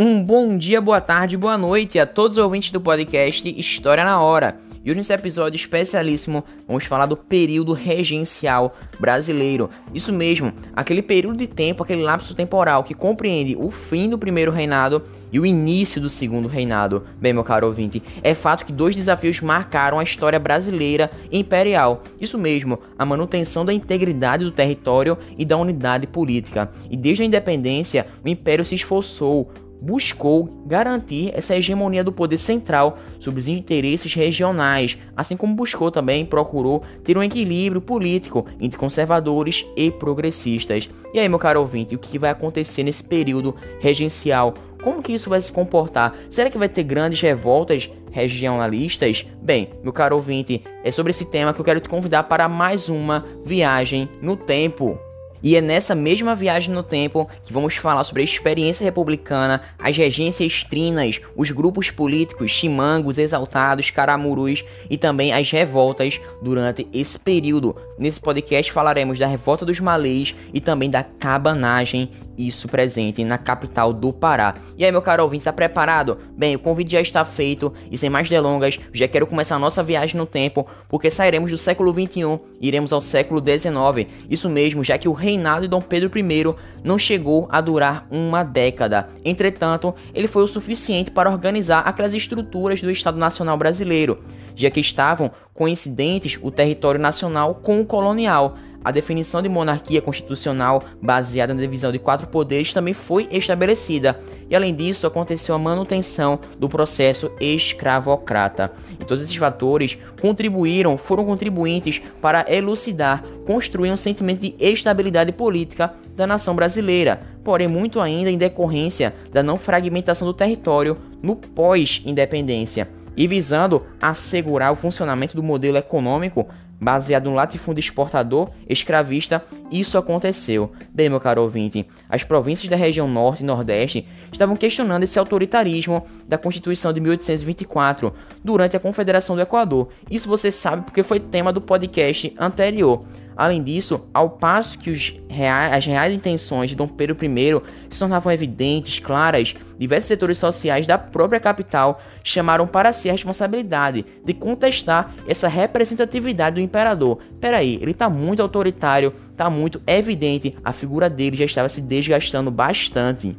Um bom dia, boa tarde, boa noite a todos os ouvintes do podcast História na Hora. E hoje nesse episódio especialíssimo vamos falar do período regencial brasileiro. Isso mesmo, aquele período de tempo, aquele lapso temporal que compreende o fim do primeiro reinado e o início do segundo reinado. Bem, meu caro ouvinte, é fato que dois desafios marcaram a história brasileira imperial. Isso mesmo, a manutenção da integridade do território e da unidade política. E desde a independência, o império se esforçou buscou garantir essa hegemonia do poder central sobre os interesses regionais, assim como buscou também procurou ter um equilíbrio político entre conservadores e progressistas. E aí, meu caro ouvinte, o que vai acontecer nesse período regencial? Como que isso vai se comportar? Será que vai ter grandes revoltas regionalistas? Bem, meu caro ouvinte, é sobre esse tema que eu quero te convidar para mais uma viagem no tempo. E é nessa mesma viagem no tempo que vamos falar sobre a experiência republicana, as regências trinas, os grupos políticos, chimangos, exaltados, caramurus e também as revoltas durante esse período. Nesse podcast falaremos da revolta dos malês e também da cabanagem, isso presente na capital do Pará. E aí, meu caro ouvinte, está preparado? Bem, o convite já está feito e sem mais delongas, já quero começar a nossa viagem no tempo, porque sairemos do século 21 e iremos ao século 19. Isso mesmo, já que o reinado de Dom Pedro I não chegou a durar uma década. Entretanto, ele foi o suficiente para organizar aquelas estruturas do Estado Nacional Brasileiro, já que estavam coincidentes o território nacional com o colonial. A definição de monarquia constitucional baseada na divisão de quatro poderes também foi estabelecida, e além disso aconteceu a manutenção do processo escravocrata. E todos esses fatores contribuíram, foram contribuintes para elucidar, construir um sentimento de estabilidade política da nação brasileira, porém muito ainda em decorrência da não fragmentação do território no pós-independência e visando assegurar o funcionamento do modelo econômico baseado no latifúndio exportador escravista, isso aconteceu. Bem, meu caro ouvinte, as províncias da região norte e nordeste estavam questionando esse autoritarismo da Constituição de 1824 durante a Confederação do Equador. Isso você sabe porque foi tema do podcast anterior. Além disso, ao passo que reais, as reais intenções de Dom Pedro I se tornavam evidentes, claras, diversos setores sociais da própria capital chamaram para si a responsabilidade de contestar essa representatividade do imperador. Peraí, ele está muito autoritário, está muito evidente, a figura dele já estava se desgastando bastante.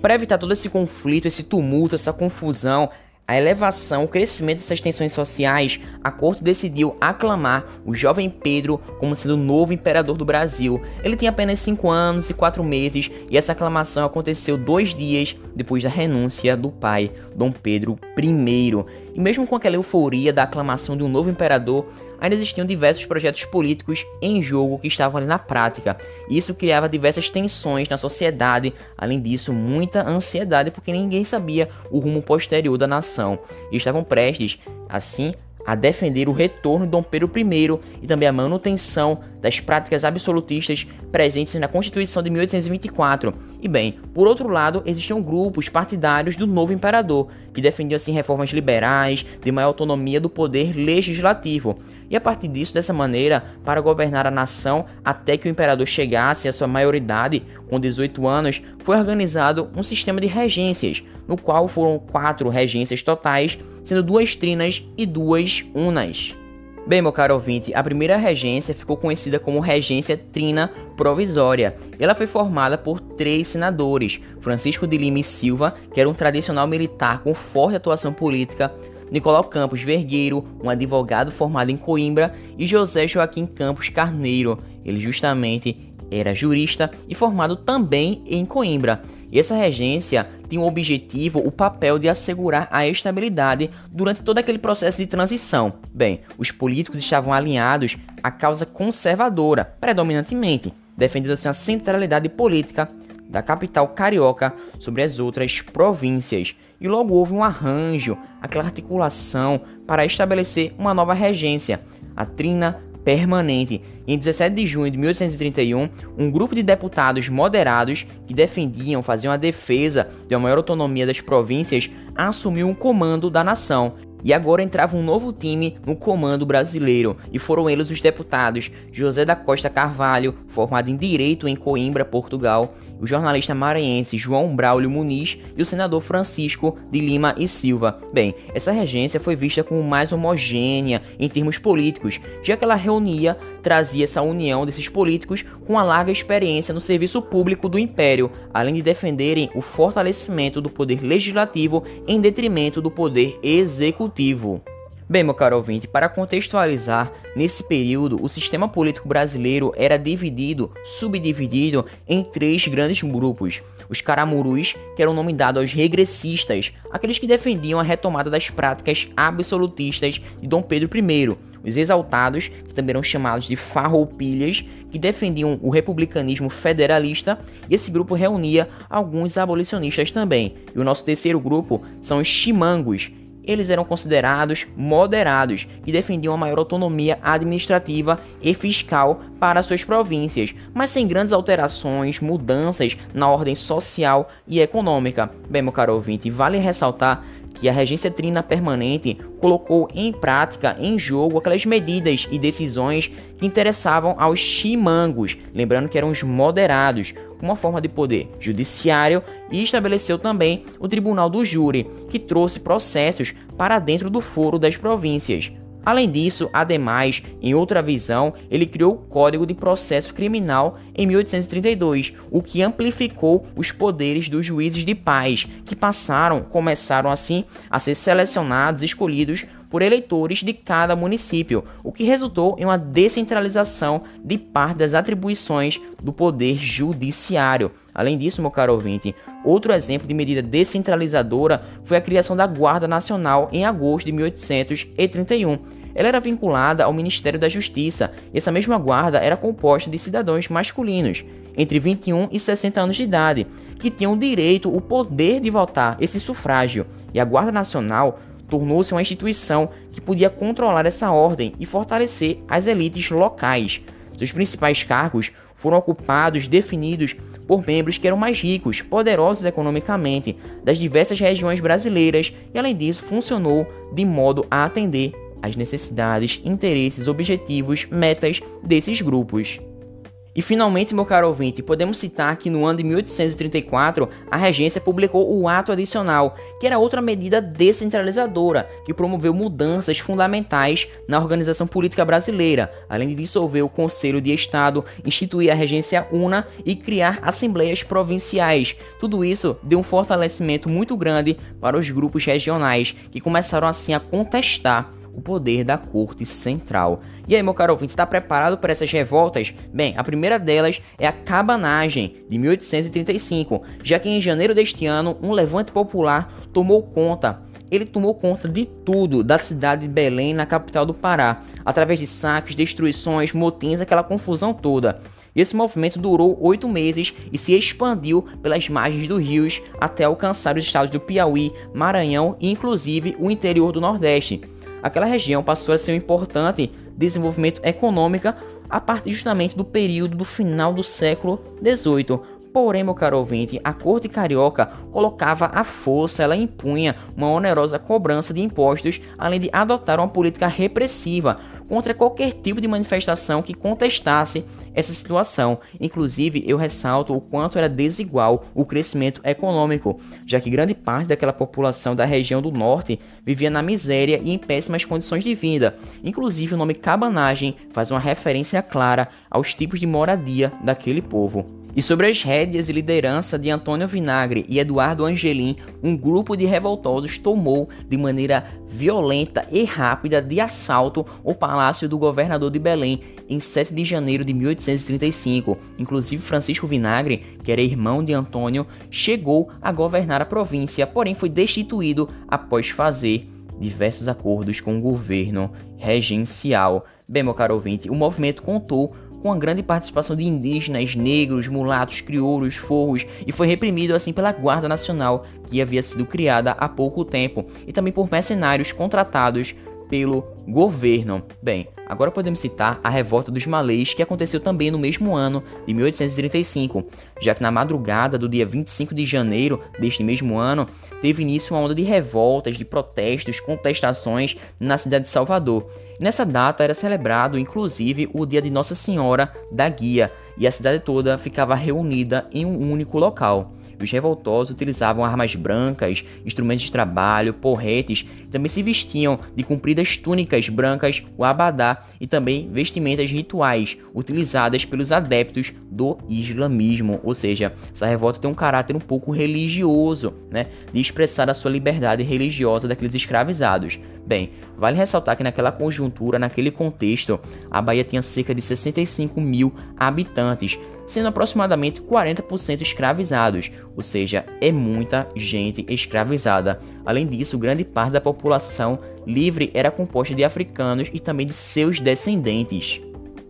Para evitar todo esse conflito, esse tumulto, essa confusão, a elevação, o crescimento dessas tensões sociais, a corte decidiu aclamar o jovem Pedro como sendo o novo imperador do Brasil. Ele tinha apenas 5 anos e 4 meses e essa aclamação aconteceu dois dias depois da renúncia do pai, Dom Pedro I. E mesmo com aquela euforia da aclamação de um novo imperador, ainda existiam diversos projetos políticos em jogo que estavam ali na prática. Isso criava diversas tensões na sociedade, além disso, muita ansiedade porque ninguém sabia o rumo posterior da nação. E estavam prestes, assim, a defender o retorno de Dom Pedro I e também a manutenção das práticas absolutistas presentes na Constituição de 1824. E bem, por outro lado, existiam grupos partidários do novo imperador, que defendiam assim reformas liberais, de maior autonomia do poder legislativo. E a partir disso, dessa maneira, para governar a nação até que o imperador chegasse à sua maioridade, com 18 anos, foi organizado um sistema de regências, no qual foram quatro regências totais, sendo duas trinas e duas unas. Bem, meu caro ouvinte, a primeira regência ficou conhecida como Regência Trina Provisória. Ela foi formada por três senadores: Francisco de Lima e Silva, que era um tradicional militar com forte atuação política, Nicolau Campos Vergueiro, um advogado formado em Coimbra, e José Joaquim Campos Carneiro. Ele justamente era jurista e formado também em Coimbra. E essa regência tinha o objetivo, o papel de assegurar a estabilidade durante todo aquele processo de transição. Bem, os políticos estavam alinhados à causa conservadora, predominantemente, defendendo assim a centralidade política da capital carioca sobre as outras províncias. E logo houve um arranjo, aquela articulação para estabelecer uma nova regência, a Trina permanente. Em 17 de junho de 1831, um grupo de deputados moderados que defendiam, faziam a defesa de uma maior autonomia das províncias, assumiu o comando da nação. E agora entrava um novo time no comando brasileiro, e foram eles os deputados José da Costa Carvalho, formado em Direito em Coimbra, Portugal, o jornalista maranhense João Braulio Muniz e o senador Francisco de Lima e Silva. Bem, essa regência foi vista como mais homogênea em termos políticos, já que ela reunia, trazia essa união desses políticos com a larga experiência no serviço público do Império, além de defenderem o fortalecimento do poder legislativo em detrimento do poder executivo. Bem, meu caro ouvinte, para contextualizar, nesse período o sistema político brasileiro era dividido, subdividido em três grandes grupos. Os caramurus, que era o nome dado aos regressistas, aqueles que defendiam a retomada das práticas absolutistas de Dom Pedro I. Os exaltados, que também eram chamados de farroupilhas, que defendiam o republicanismo federalista, e esse grupo reunia alguns abolicionistas também. E o nosso terceiro grupo são os chimangos, eles eram considerados moderados e defendiam a maior autonomia administrativa e fiscal para suas províncias, mas sem grandes alterações, mudanças na ordem social e econômica. Bem, meu caro ouvinte, vale ressaltar que a regência trina permanente colocou em prática, em jogo, aquelas medidas e decisões que interessavam aos chimangos, lembrando que eram os moderados, uma forma de poder judiciário e estabeleceu também o Tribunal do Júri, que trouxe processos para dentro do foro das províncias. Além disso, ademais, em outra visão, ele criou o Código de Processo Criminal em 1832, o que amplificou os poderes dos juízes de paz, que passaram, começaram assim a ser selecionados, escolhidos por eleitores de cada município, o que resultou em uma descentralização de parte das atribuições do poder judiciário. Além disso, meu caro ouvinte, outro exemplo de medida descentralizadora foi a criação da Guarda Nacional em agosto de 1831. Ela era vinculada ao Ministério da Justiça e essa mesma guarda era composta de cidadãos masculinos entre 21 e 60 anos de idade, que tinham direito, o poder de votar, esse sufrágio. E a Guarda Nacional tornou-se uma instituição que podia controlar essa ordem e fortalecer as elites locais. Seus principais cargos foram ocupados, definidos por membros que eram mais ricos, poderosos economicamente, das diversas regiões brasileiras e, além disso, funcionou de modo a atender às necessidades, interesses, objetivos, metas desses grupos. E finalmente, meu caro ouvinte, podemos citar que no ano de 1834 a regência publicou o Ato Adicional, que era outra medida descentralizadora que promoveu mudanças fundamentais na organização política brasileira, além de dissolver o Conselho de Estado, instituir a regência una e criar assembleias provinciais. Tudo isso deu um fortalecimento muito grande para os grupos regionais, que começaram assim a contestar o poder da corte central. E aí, meu caro ouvinte, está preparado para essas revoltas? Bem, a primeira delas é a cabanagem de 1835, já que em janeiro deste ano um levante popular tomou conta ele tomou conta de tudo da cidade de Belém, na capital do Pará, através de saques, destruições, motins, aquela confusão toda. Esse movimento durou oito meses e se expandiu pelas margens dos rios até alcançar os estados do Piauí, Maranhão e inclusive o interior do Nordeste aquela região passou a ser um importante desenvolvimento econômico a partir justamente do período do final do século XVIII. Porém, meu caro ouvinte, a corte carioca colocava a força, ela impunha uma onerosa cobrança de impostos, além de adotar uma política repressiva contra qualquer tipo de manifestação que contestasse essa situação. Inclusive, eu ressalto o quanto era desigual o crescimento econômico, já que grande parte daquela população da região do norte vivia na miséria e em péssimas condições de vida. Inclusive, o nome cabanagem faz uma referência clara aos tipos de moradia daquele povo. E sobre as rédeas e liderança de Antônio Vinagre e Eduardo Angelim, um grupo de revoltosos tomou de maneira violenta e rápida de assalto o palácio do governador de Belém em 7 de janeiro de 1835. Inclusive Francisco Vinagre, que era irmão de Antônio, chegou a governar a província, porém foi destituído após fazer diversos acordos com o governo regencial. Bem, meu caro ouvinte, o movimento contou com a grande participação de indígenas, negros, mulatos, crioulos, forros e foi reprimido assim pela Guarda Nacional, que havia sido criada há pouco tempo, e também por mercenários contratados pelo governo. Bem, agora podemos citar a revolta dos malês que aconteceu também no mesmo ano de 1835, já que na madrugada do dia 25 de janeiro deste mesmo ano teve início uma onda de revoltas, de protestos, contestações na cidade de Salvador. nessa data era celebrado inclusive o dia de Nossa Senhora da Guia e a cidade toda ficava reunida em um único local. Os revoltosos utilizavam armas brancas, instrumentos de trabalho, porretes, também se vestiam de compridas túnicas brancas, o abadá e também vestimentas rituais utilizadas pelos adeptos do islamismo, ou seja, essa revolta tem um caráter um pouco religioso, né, de expressar a sua liberdade religiosa daqueles escravizados. Bem, vale ressaltar que naquela conjuntura, naquele contexto, a Bahia tinha cerca de 65 mil habitantes, sendo aproximadamente 40% escravizados, ou seja, é muita gente escravizada. Além disso, grande parte da população livre era composta de africanos e também de seus descendentes.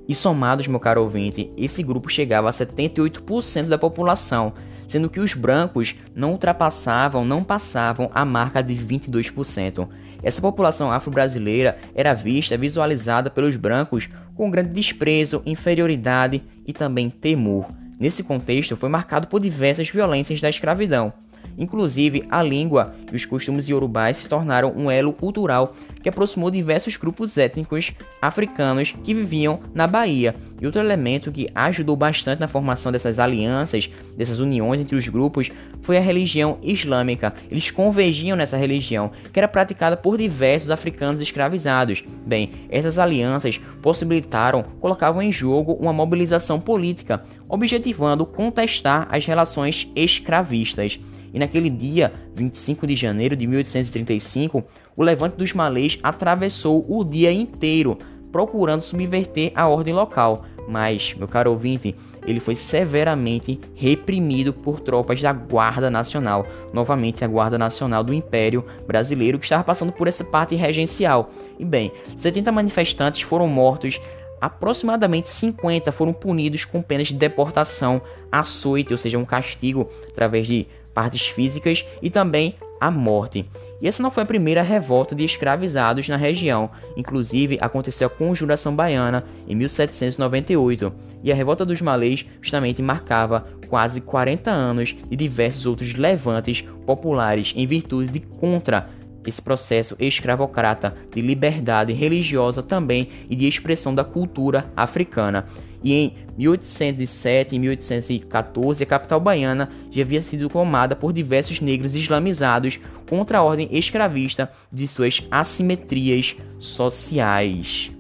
E somados, meu caro ouvinte, esse grupo chegava a 78% da população, sendo que os brancos não ultrapassavam, não passavam a marca de 22%. Essa população afro-brasileira era vista, visualizada pelos brancos com grande desprezo, inferioridade e também temor. Nesse contexto, foi marcado por diversas violências da escravidão. Inclusive, a língua e os costumes iorubais se tornaram um elo cultural que aproximou diversos grupos étnicos africanos que viviam na Bahia. E outro elemento que ajudou bastante na formação dessas alianças, dessas uniões entre os grupos, foi a religião islâmica. Eles convergiam nessa religião, que era praticada por diversos africanos escravizados. Bem, essas alianças possibilitaram, colocavam em jogo uma mobilização política, objetivando contestar as relações escravistas. E naquele dia, 25 de janeiro de 1835, o levante dos malês atravessou o dia inteiro, procurando subverter a ordem local. Mas, meu caro ouvinte, ele foi severamente reprimido por tropas da Guarda Nacional, novamente a Guarda Nacional do Império Brasileiro, que estava passando por essa parte regencial. E bem, 70 manifestantes foram mortos, aproximadamente 50 foram punidos com penas de deportação, açoite, ou seja, um castigo através de partes físicas e também a morte. E essa não foi a primeira revolta de escravizados na região, inclusive aconteceu a Conjuração Baiana em 1798, e a revolta dos malês justamente marcava quase 40 anos de diversos outros levantes populares em virtude de contra esse processo escravocrata de liberdade religiosa também e de expressão da cultura africana. E em 1807 e 1814, a capital baiana já havia sido tomada por diversos negros islamizados contra a ordem escravista de suas assimetrias sociais.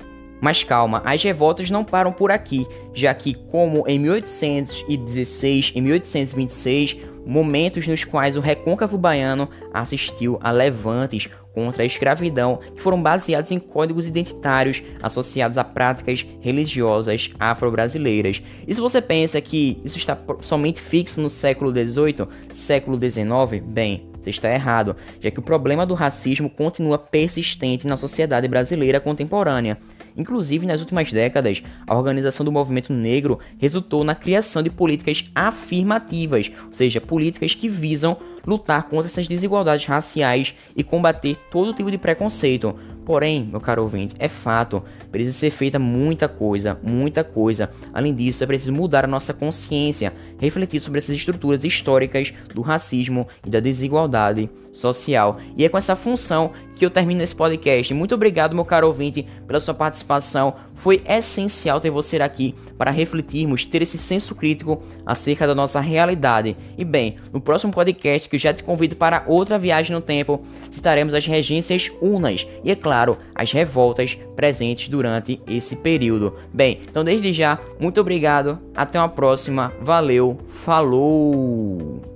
Mas calma, as revoltas não param por aqui, já que, como em 1816 e 1826, momentos nos quais o recôncavo baiano assistiu a levantes contra a escravidão que foram baseados em códigos identitários associados a práticas religiosas afro-brasileiras. E se você pensa que isso está somente fixo no século XVIII, século XIX, bem, você está errado, já que o problema do racismo continua persistente na sociedade brasileira contemporânea. Inclusive, nas últimas décadas, a organização do movimento negro resultou na criação de políticas afirmativas, ou seja, políticas que visam lutar contra essas desigualdades raciais e combater todo tipo de preconceito. Porém, meu caro ouvinte, é fato, precisa ser feita muita coisa, muita coisa. Além disso, é preciso mudar a nossa consciência, refletir sobre essas estruturas históricas do racismo e da desigualdade social. E é com essa função que eu termino esse podcast. Muito obrigado, meu caro ouvinte, pela sua participação. Foi essencial ter você aqui para refletirmos, ter esse senso crítico acerca da nossa realidade. E bem, no próximo podcast, que eu já te convido para outra viagem no tempo, citaremos as regências unas e, é claro, as revoltas presentes durante esse período. Bem, então desde já, muito obrigado, até uma próxima, valeu, falou!